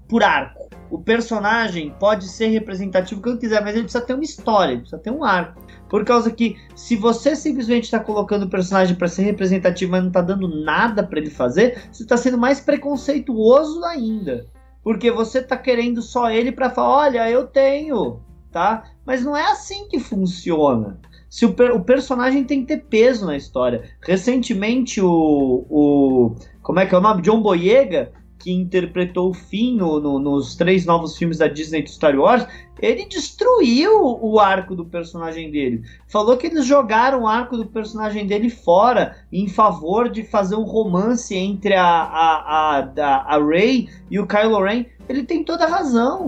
por arco. O personagem pode ser representativo quando quiser, mas ele precisa ter uma história, ele precisa ter um arco. Por causa que se você simplesmente está colocando o personagem para ser representativo, mas não está dando nada para ele fazer, você está sendo mais preconceituoso ainda. Porque você está querendo só ele para falar, olha, eu tenho, tá? Mas não é assim que funciona. Se o, o personagem tem que ter peso na história. Recentemente o, o como é que é o nome? John Boyega que interpretou o Finn no, no, nos três novos filmes da Disney do Star Wars, ele destruiu o arco do personagem dele. Falou que eles jogaram o arco do personagem dele fora em favor de fazer um romance entre a, a, a, a, Rey e o Kylo Ren. Ele tem toda a razão.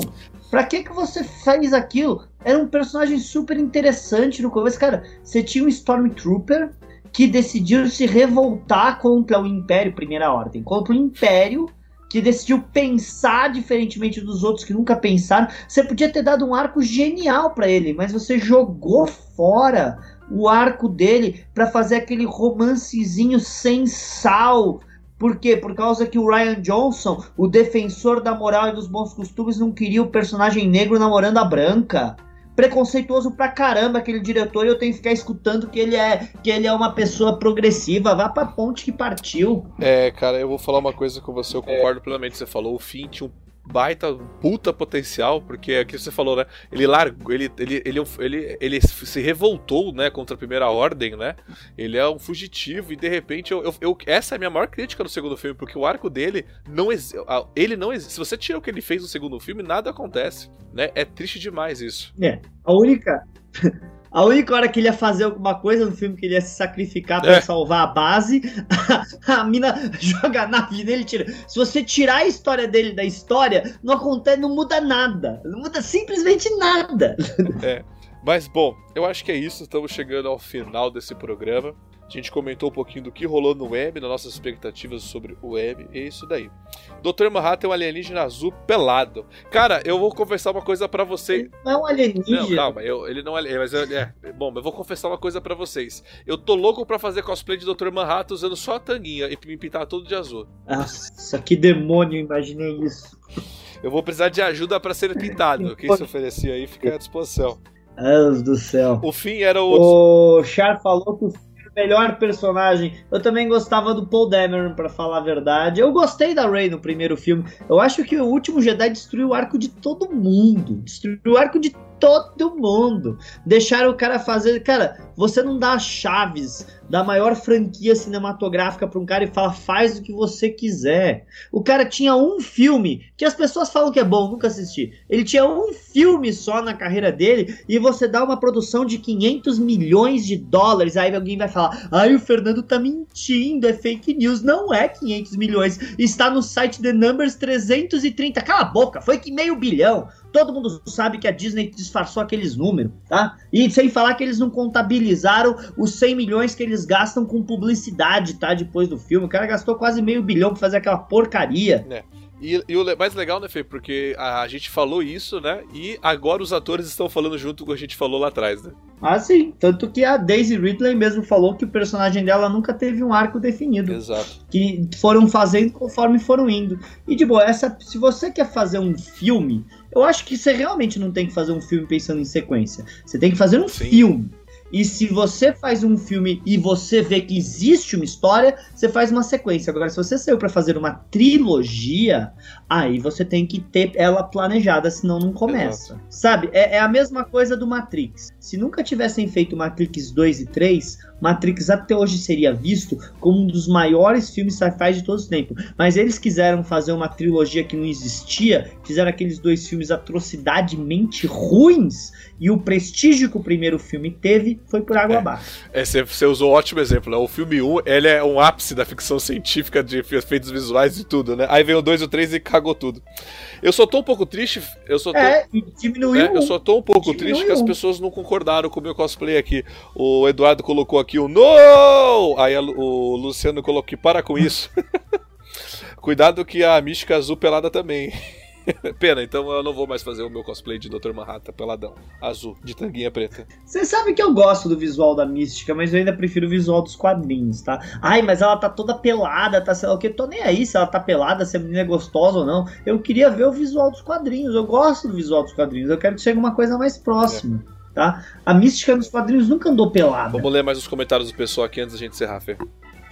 Pra que, que você fez aquilo? Era um personagem super interessante no começo. Cara, você tinha um Stormtrooper que decidiu se revoltar contra o Império, Primeira Ordem, contra o Império que decidiu pensar diferentemente dos outros que nunca pensaram. Você podia ter dado um arco genial para ele, mas você jogou fora o arco dele para fazer aquele romancezinho sem sal. Por quê? Por causa que o Ryan Johnson, o defensor da moral e dos bons costumes, não queria o personagem negro namorando a branca preconceituoso pra caramba aquele diretor e eu tenho que ficar escutando que ele é que ele é uma pessoa progressiva. Vá pra ponte que partiu. É, cara, eu vou falar uma coisa com você, eu concordo é. plenamente. Você falou, o fim tinha um baita puta potencial, porque é que você falou, né? Ele largou, ele, ele, ele, ele, ele se revoltou, né, contra a primeira ordem, né? Ele é um fugitivo e de repente eu, eu, eu essa é a minha maior crítica no segundo filme, porque o arco dele não ele não existe. Se você tira o que ele fez no segundo filme, nada acontece, né? É triste demais isso. É. A única A única hora que ele ia fazer alguma coisa no filme que ele ia se sacrificar para é. salvar a base, a, a mina joga a nave nele e tira. Se você tirar a história dele da história, não acontece, não muda nada. Não muda simplesmente nada. É. Mas bom, eu acho que é isso. Estamos chegando ao final desse programa. A gente comentou um pouquinho do que rolou no M, das nossas expectativas sobre o M, e é isso daí. Dr. Manhattan é um alienígena azul pelado. Cara, eu vou confessar uma coisa para vocês. Não é um alienígena. Não, calma, eu, ele não é. Mas eu, é, bom, eu vou confessar uma coisa para vocês. Eu tô louco para fazer cosplay de Dr. Manhattan usando só a tanguinha e me pintar todo de azul. Nossa, que demônio, imaginei isso. Eu vou precisar de ajuda para ser pintado. Quem se oferecia aí fica à disposição. Deus do céu. O fim era o. O Char falou que o melhor personagem. Eu também gostava do Paul Dameron, para falar a verdade. Eu gostei da Rey no primeiro filme. Eu acho que o último Jedi destruiu o arco de todo mundo. Destruiu o arco de todo mundo. Deixaram o cara fazer. Cara, você não dá chaves da maior franquia cinematográfica para um cara e fala faz o que você quiser. O cara tinha um filme que as pessoas falam que é bom, nunca assisti. Ele tinha um filme só na carreira dele e você dá uma produção de 500 milhões de dólares. Aí alguém vai falar: "Ai, o Fernando tá mentindo, é fake news". Não é 500 milhões. Está no site The Numbers 330. Cala a boca, foi que meio bilhão. Todo mundo sabe que a Disney disfarçou aqueles números, tá? E sem falar que eles não contabilizaram os 100 milhões que eles gastam com publicidade, tá? Depois do filme. O cara gastou quase meio bilhão pra fazer aquela porcaria. É. E, e, o mais legal, né, Fê? Porque a, a, gente falou isso, né? E agora os atores estão falando junto com o que a gente falou lá atrás, né? Ah, sim. Tanto que a Daisy Ridley mesmo falou que o personagem dela nunca teve um arco definido. Exato. Que foram fazendo conforme foram indo. E de boa, essa, se você quer fazer um filme, eu acho que você realmente não tem que fazer um filme pensando em sequência. Você tem que fazer um sim. filme E se você faz um filme e você vê que existe uma história, você faz uma sequência. Agora, se você saiu para fazer uma trilogia, aí você tem que ter ela planejada, senão não começa. Exato. Sabe? É, é, a mesma coisa do Matrix. Se nunca tivessem feito Matrix 2 e 3, Matrix até hoje seria visto como um dos maiores filmes sci-fi de todos os tempos. Mas eles quiseram fazer uma trilogia que não existia, fizeram aqueles dois filmes atrocidademente ruins e o prestígio que o primeiro filme teve foi por água é. abaixo. É, você usou um ótimo exemplo, né? O filme 1, ele é um ápice da ficção científica de efeitos visuais e tudo, né? Aí vem o 2 e o 3 e cagou tudo. Eu só tô um pouco triste, eu só tô... É, diminuiu. É, eu só tô um pouco diminuiu. triste que as pessoas não concordaram com o meu cosplay aqui. O Eduardo colocou aqui o NO! Aí o Luciano colocou que para com isso. Cuidado que a mística azul pelada também. Pena, então eu não vou mais fazer o meu cosplay de Dr. Manhattan peladão, azul, de tanguinha preta. Você sabe que eu gosto do visual da Mística, mas eu ainda prefiro o visual dos quadrinhos, tá? Ai, mas ela tá toda pelada, tá sei lá o que. Tô nem aí se ela tá pelada, se a menina é gostosa ou não. Eu queria ver o visual dos quadrinhos. Eu gosto do visual dos quadrinhos. Eu quero que chegue uma coisa mais próxima. É. Tá? A mística nos quadrinhos nunca andou pelada. Vamos ler mais os comentários do pessoal aqui antes da gente encerrar, Fê.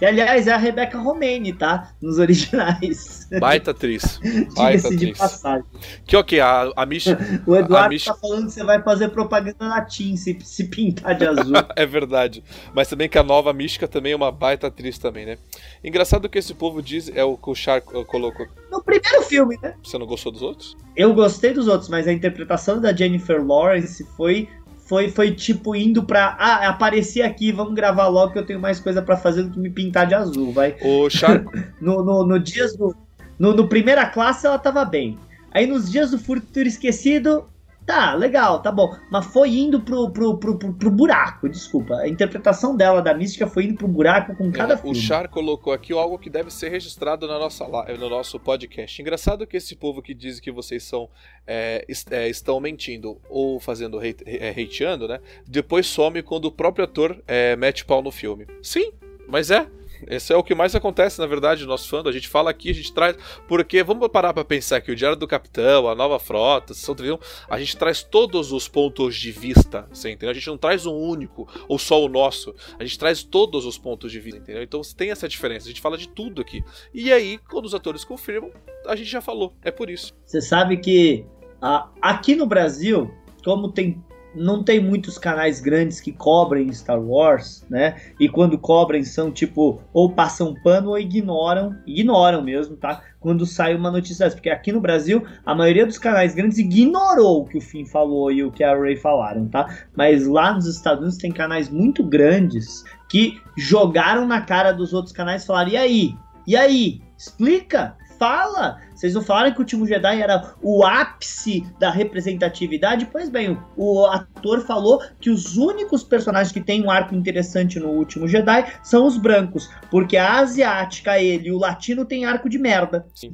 Que, aliás, é a Rebecca Romane, tá? Nos originais. Baita atriz. Baita atriz. passagem. Que ok, a, a Mish... o Eduardo a Mish... tá falando que você vai fazer propaganda na Team se, se pintar de azul. é verdade. Mas também que a nova Mística também é uma baita atriz também, né? Engraçado que esse povo diz, é o que o Char colocou. No primeiro filme, né? Você não gostou dos outros? Eu gostei dos outros, mas a interpretação da Jennifer Lawrence foi foi, foi tipo indo pra. Ah, apareci aqui, vamos gravar logo que eu tenho mais coisa para fazer do que me pintar de azul, vai. O Charco. no, no, no, dias do. No, no primeira classe ela tava bem. Aí nos dias do Futuro Esquecido, Tá, legal, tá bom. Mas foi indo pro, pro, pro, pro, pro buraco, desculpa. A interpretação dela da mística foi indo pro buraco com cada é, filme. O Char colocou aqui algo que deve ser registrado na nossa, no nosso podcast. Engraçado que esse povo que diz que vocês são é, é, estão mentindo ou fazendo hate, é, hateando, né? Depois some quando o próprio ator é, mete pau no filme. Sim, mas é. Esse é o que mais acontece, na verdade, no nosso fã. A gente fala aqui, a gente traz. Porque vamos parar pra pensar que o Diário do Capitão, a nova frota, São Trivião, a gente traz todos os pontos de vista, você entendeu? A gente não traz um único ou só o nosso. A gente traz todos os pontos de vista, entendeu? Então tem essa diferença. A gente fala de tudo aqui. E aí, quando os atores confirmam, a gente já falou. É por isso. Você sabe que uh, aqui no Brasil, como tem não tem muitos canais grandes que cobrem Star Wars, né? E quando cobrem são tipo ou passam pano ou ignoram, ignoram mesmo, tá? Quando sai uma notícia dessa, porque aqui no Brasil a maioria dos canais grandes ignorou o que o Finn falou e o que a Ray falaram, tá? Mas lá nos Estados Unidos tem canais muito grandes que jogaram na cara dos outros canais e falaram: "E aí? E aí? Explica, fala. Vocês não falaram que o último Jedi era o ápice da representatividade? Pois bem, o ator falou que os únicos personagens que têm um arco interessante no último Jedi são os brancos, porque a asiática, ele e o latino tem arco de merda. Sim.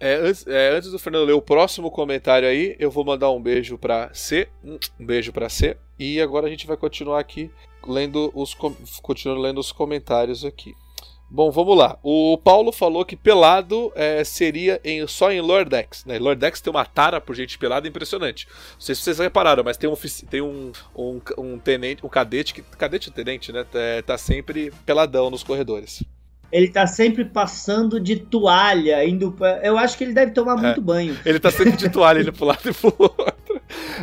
É, antes, é, antes, do Fernando ler o próximo comentário aí, eu vou mandar um beijo para C, um beijo para C, e agora a gente vai continuar aqui lendo os continuando lendo os comentários aqui. Bom, vamos lá. O Paulo falou que pelado é, seria em, só em Lordex. Né? Lordex tem uma tara por gente pelada impressionante. Não sei se vocês repararam, mas tem um, tem um, um, um tenente, um cadete, que, cadete ou tenente, né? É, tá sempre peladão nos corredores. Ele tá sempre passando de toalha, indo pra... Eu acho que ele deve tomar é, muito banho. Ele tá sempre de toalha indo pro lado e pro outro.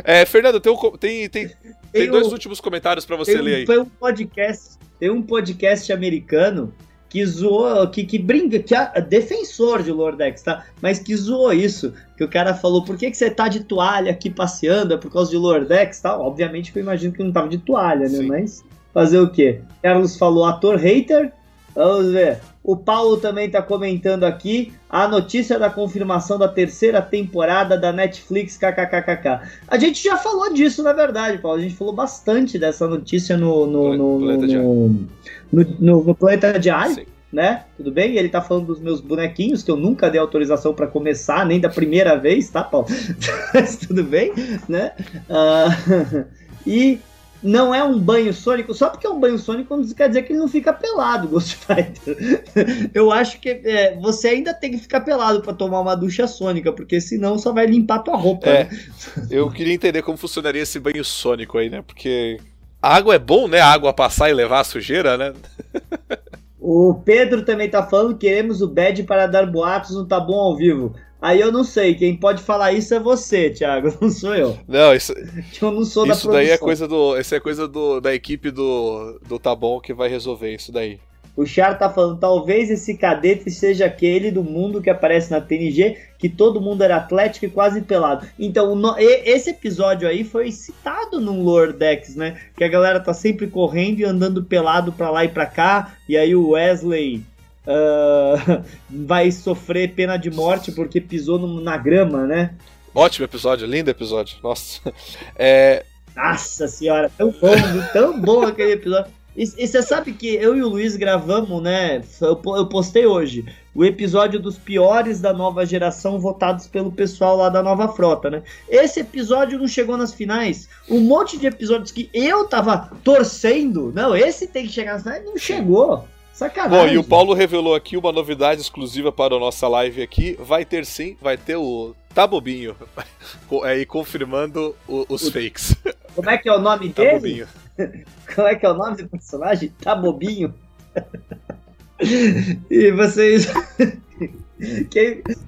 É, Fernando, tem, um, tem, tem, tem, tem dois um, últimos comentários para você ler aí. Foi um podcast, tem um podcast americano que zoou, que, que brinca, que é defensor de Lordex, tá? Mas que zoou isso, que o cara falou, por que, que você tá de toalha aqui passeando? É por causa de Lordex, tá? Obviamente que eu imagino que não tava de toalha, né? Sim. Mas fazer o quê? Carlos falou ator hater, vamos ver. O Paulo também está comentando aqui a notícia da confirmação da terceira temporada da Netflix kkkk. A gente já falou disso, na verdade, Paulo. A gente falou bastante dessa notícia no, no, no, no, no, no Planeta Diário. Né? Tudo bem? E ele tá falando dos meus bonequinhos, que eu nunca dei autorização para começar, nem da primeira vez, tá, Paulo? Mas tudo bem, né? Uh, e não é um banho sônico, só porque é um banho sônico não quer dizer que ele não fica pelado, Ghost Fighter. Eu acho que é, você ainda tem que ficar pelado para tomar uma ducha sônica, porque senão só vai limpar tua roupa. É, né? Eu queria entender como funcionaria esse banho sônico aí, né? Porque A água é bom, né? A água passar e levar a sujeira, né? o Pedro também tá falando que queremos o Bad para dar boatos no Tá Bom ao vivo. Aí eu não sei, quem pode falar isso é você, Thiago, não sou eu. Não, isso, eu não sou isso daí é coisa do, isso é coisa do, da equipe do, do Tá Bom que vai resolver isso daí. O Char tá falando, talvez esse cadete seja aquele do mundo que aparece na TNG, que todo mundo era atlético e quase pelado. Então, no, esse episódio aí foi citado no Lordex, né? Que a galera tá sempre correndo e andando pelado pra lá e pra cá, e aí o Wesley uh, vai sofrer pena de morte porque pisou no, na grama, né? Ótimo episódio, lindo episódio. Nossa. É... Nossa senhora, tão bom, tão bom aquele episódio. E, você sabe que eu e o Luiz gravamos, né? Eu, eu, postei hoje o episódio dos piores da nova geração votados pelo pessoal lá da nova frota, né? Esse episódio não chegou nas finais. Um monte de episódios que eu tava torcendo, não, esse tem que chegar nas finais, não chegou. Sacanagem. Bom, e o Paulo revelou aqui uma novidade exclusiva para a nossa live aqui. Vai ter sim, vai ter o Tá Bobinho. Aí confirmando o, os o, fakes. Como é que é o nome tá dele? Bobinho. Como é que é o nome do personagem? Tá bobinho. e vocês.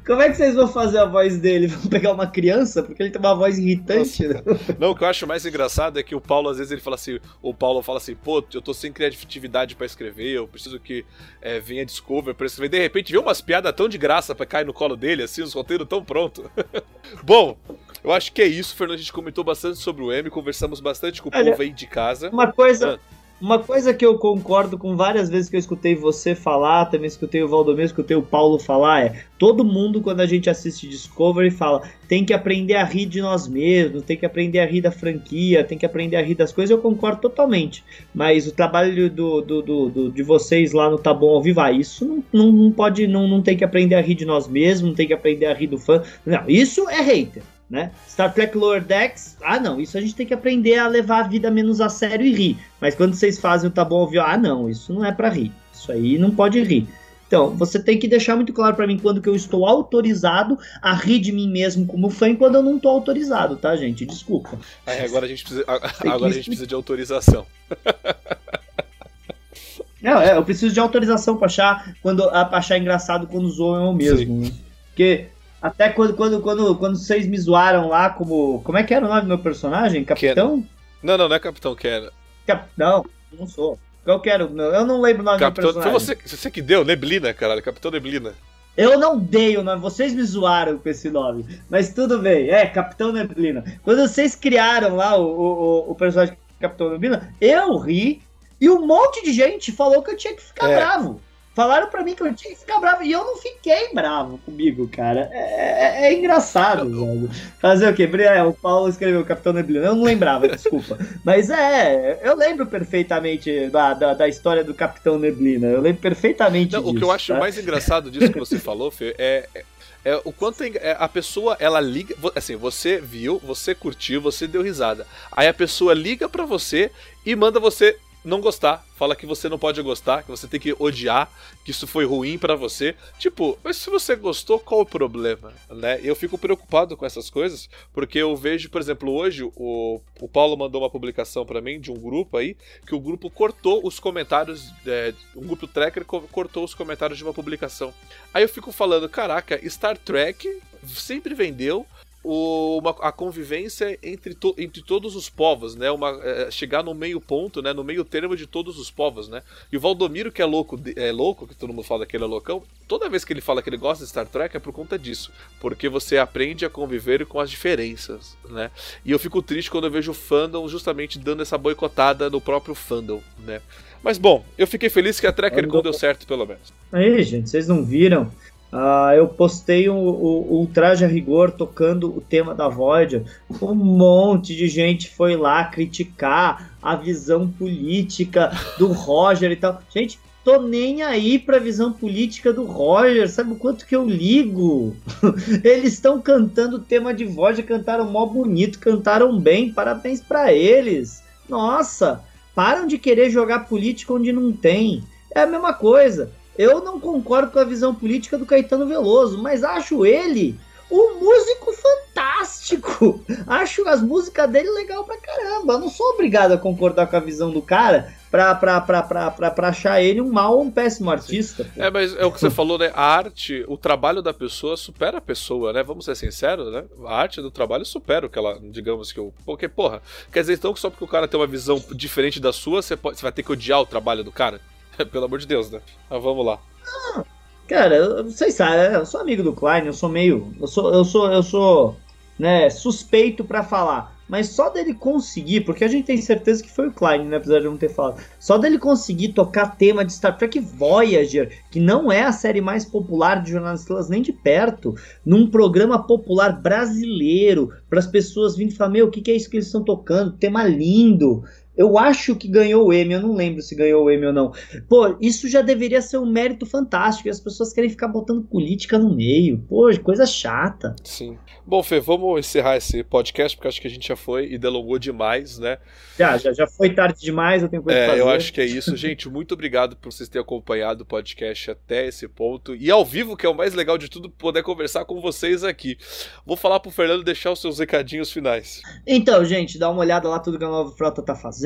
Como é que vocês vão fazer a voz dele? Vão pegar uma criança? Porque ele tem uma voz irritante. Né? Não, o que eu acho mais engraçado é que o Paulo, às vezes, ele fala assim: o Paulo fala assim, pô, eu tô sem criatividade para escrever, eu preciso que é, venha Discover pra escrever. De repente, vê umas piadas tão de graça pra cair no colo dele, assim, os roteiros tão pronto. Bom, eu acho que é isso, Fernando. A gente comentou bastante sobre o M, conversamos bastante com o Olha, povo aí de casa. Uma coisa. Ah. Uma coisa que eu concordo com várias vezes que eu escutei você falar, também escutei o Valdomiro, escutei o Paulo falar, é todo mundo quando a gente assiste Discovery fala tem que aprender a rir de nós mesmos, tem que aprender a rir da franquia, tem que aprender a rir das coisas, eu concordo totalmente. Mas o trabalho do, do, do, do de vocês lá no Tá Bom ao Vivo, ah, isso não, não, não pode, não, não tem que aprender a rir de nós mesmos, não tem que aprender a rir do fã. Não, isso é hater né? Star Trek Lower Decks, ah não, isso a gente tem que aprender a levar a vida menos a sério e rir. Mas quando vocês fazem o tá bom ouviu, ah não, isso não é para rir. Isso aí não pode rir. Então, você tem que deixar muito claro para mim quando que eu estou autorizado a rir de mim mesmo como fã e quando eu não estou autorizado, tá, gente? Desculpa. Aí, agora a gente precisa, agora a gente precisa de autorização. Não, é, eu preciso de autorização para achar quando pra achar engraçado quando zoam eu mesmo. Né? Porque até quando, quando, quando, quando vocês me zoaram lá como. Como é que era o nome do meu personagem? Capitão? Ken. Não, não, não é Capitão Ken. Capitão, não sou. Eu quero. Eu não lembro o nome Capitão, do meu personagem. Foi você, você que deu, Neblina, caralho. Capitão Neblina. Eu não dei o nome, vocês me zoaram com esse nome. Mas tudo bem, é, Capitão Neblina. Quando vocês criaram lá o, o, o personagem Capitão Neblina, eu ri e um monte de gente falou que eu tinha que ficar é. bravo. Falaram para mim que eu tinha que ficar bravo. E eu não fiquei bravo comigo, cara. É, é, é engraçado, velho. Fazer o quê? É, o Paulo escreveu Capitão Neblina. Eu não lembrava, desculpa. Mas é, eu lembro perfeitamente da, da, da, história do Capitão Neblina. Eu lembro perfeitamente não, disso, O que eu acho tá? mais engraçado disso que você falou, Fê, é, é, é o quanto é, a pessoa ela liga assim você viu você curtiu você deu risada aí a pessoa liga para você e manda você não gostar, fala que você não pode gostar, que você tem que odiar, que isso foi ruim para você. Tipo, mas se você gostou, qual o problema, né? Eu fico preocupado com essas coisas, porque eu vejo, por exemplo, hoje o, o Paulo mandou uma publicação para mim de um grupo aí, que o grupo cortou os comentários, é, um grupo tracker cortou os comentários de uma publicação. Aí eu fico falando, caraca, Star Trek sempre vendeu o, uma, a convivência entre, to, entre todos os povos, né? Uma, é, chegar no meio ponto, né? No meio termo de todos os povos, né? E o Valdomiro, que é louco, é louco, que todo mundo fala que ele é loucão, toda vez que ele fala que ele gosta de Star Trek é por conta disso. Porque você aprende a conviver com as diferenças, né? E eu fico triste quando eu vejo o fandom justamente dando essa boicotada no próprio fandom, né? Mas bom, eu fiquei feliz que a Tracker deu certo, pelo menos. Aí, gente, vocês não viram? Uh, eu postei o, o, Traje a Rigor tocando o tema da Voyager. Um monte de gente foi lá criticar a visão política do Roger e tal. Gente, tô nem aí pra visão política do Roger. Sabe o quanto que eu ligo? Eles estão cantando o tema de Voyager, cantaram mó bonito, cantaram bem. Parabéns para eles. Nossa, param de querer jogar política onde não tem. É a mesma coisa. Eu não concordo com a visão política do Caetano Veloso, mas acho ele um músico fantástico. Acho as músicas dele legal pra caramba. Eu não sou obrigado a concordar com a visão do cara pra, pra, pra, pra, pra, pra achar ele um mau ou um péssimo artista. É, mas é o que você falou, né? A arte, o trabalho da pessoa supera a pessoa, né? Vamos ser sinceros, né? A arte do trabalho supera o que ela, digamos que eu. Porque, porra, quer dizer então que só porque o cara tem uma visão diferente da sua, você, pode, você vai ter que odiar o trabalho do cara? Pelo amor de Deus, né? Mas vamos lá. Cara, vocês sabem, eu sou amigo do Klein, eu sou meio. Eu sou, eu sou, eu sou né, suspeito para falar. Mas só dele conseguir, porque a gente tem certeza que foi o Klein, né, apesar de não ter falado. Só dele conseguir tocar tema de Star Trek Voyager, que não é a série mais popular de Jornada das Estrelas nem de perto, num programa popular brasileiro, para as pessoas virem falar: Meu, o que, que é isso que eles estão tocando? Tema lindo. Eu acho que ganhou o Emmy, eu não lembro se ganhou o Emmy ou não. Pô, isso já deveria ser um mérito fantástico. E as pessoas querem ficar botando política no meio. Pô, coisa chata. Sim. Bom, Fê, vamos encerrar esse podcast, porque acho que a gente já foi e delongou demais, né? Já, já, já foi tarde demais, eu tenho coisa é, fazer. Eu acho que é isso. gente, muito obrigado por vocês terem acompanhado o podcast até esse ponto. E ao vivo, que é o mais legal de tudo, poder conversar com vocês aqui. Vou falar pro Fernando deixar os seus recadinhos finais. Então, gente, dá uma olhada lá tudo que a Nova Frota tá fazendo.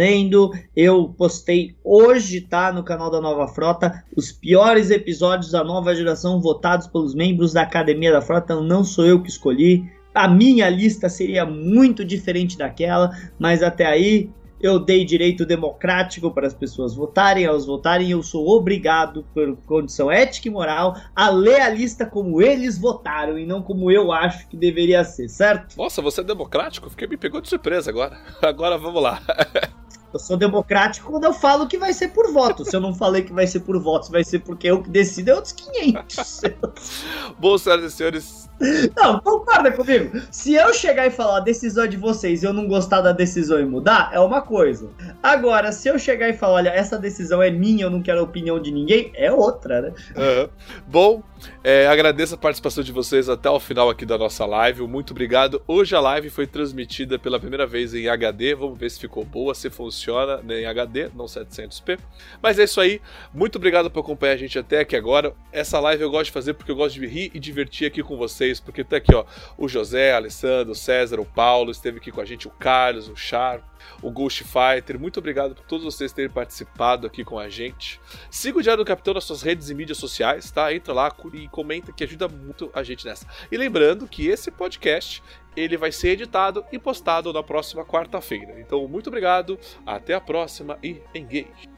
Eu postei hoje, tá, no canal da Nova Frota, os piores episódios da nova geração votados pelos membros da Academia da Frota. Então, não sou eu que escolhi. A minha lista seria muito diferente daquela, mas até aí eu dei direito democrático para as pessoas votarem, elas votarem, eu sou obrigado, por condição ética e moral, a ler a lista como eles votaram e não como eu acho que deveria ser, certo? Nossa, você é democrático? Fiquei me pegou de surpresa agora. Agora vamos lá. Eu sou democrático quando eu falo que vai ser por voto. Se eu não falei que vai ser por votos, vai ser porque eu que decido, é outros 500. Bom, senhoras e senhores. Não, concorda comigo. Se eu chegar e falar a decisão é de vocês e eu não gostar da decisão e mudar, é uma coisa. Agora, se eu chegar e falar, olha, essa decisão é minha, eu não quero a opinião de ninguém, é outra, né? Uhum. Bom, é, agradeço a participação de vocês até o final aqui da nossa live. Muito obrigado. Hoje a live foi transmitida pela primeira vez em HD. Vamos ver se ficou boa, se funciona né, em HD, não 700p. Mas é isso aí. Muito obrigado por acompanhar a gente até aqui agora. Essa live eu gosto de fazer porque eu gosto de rir e divertir aqui com vocês. Porque tá aqui, ó, o José, Alessandro, o César, o Paulo, esteve aqui com a gente, o Carlos, o Char, o Ghost Fighter. Muito obrigado por todos vocês terem participado aqui com a gente. Siga o Diário do Capitão nas suas redes e mídias sociais, tá? Entra lá e comenta que ajuda muito a gente nessa. E lembrando que esse podcast ele vai ser editado e postado na próxima quarta-feira. Então, muito obrigado, até a próxima e engage.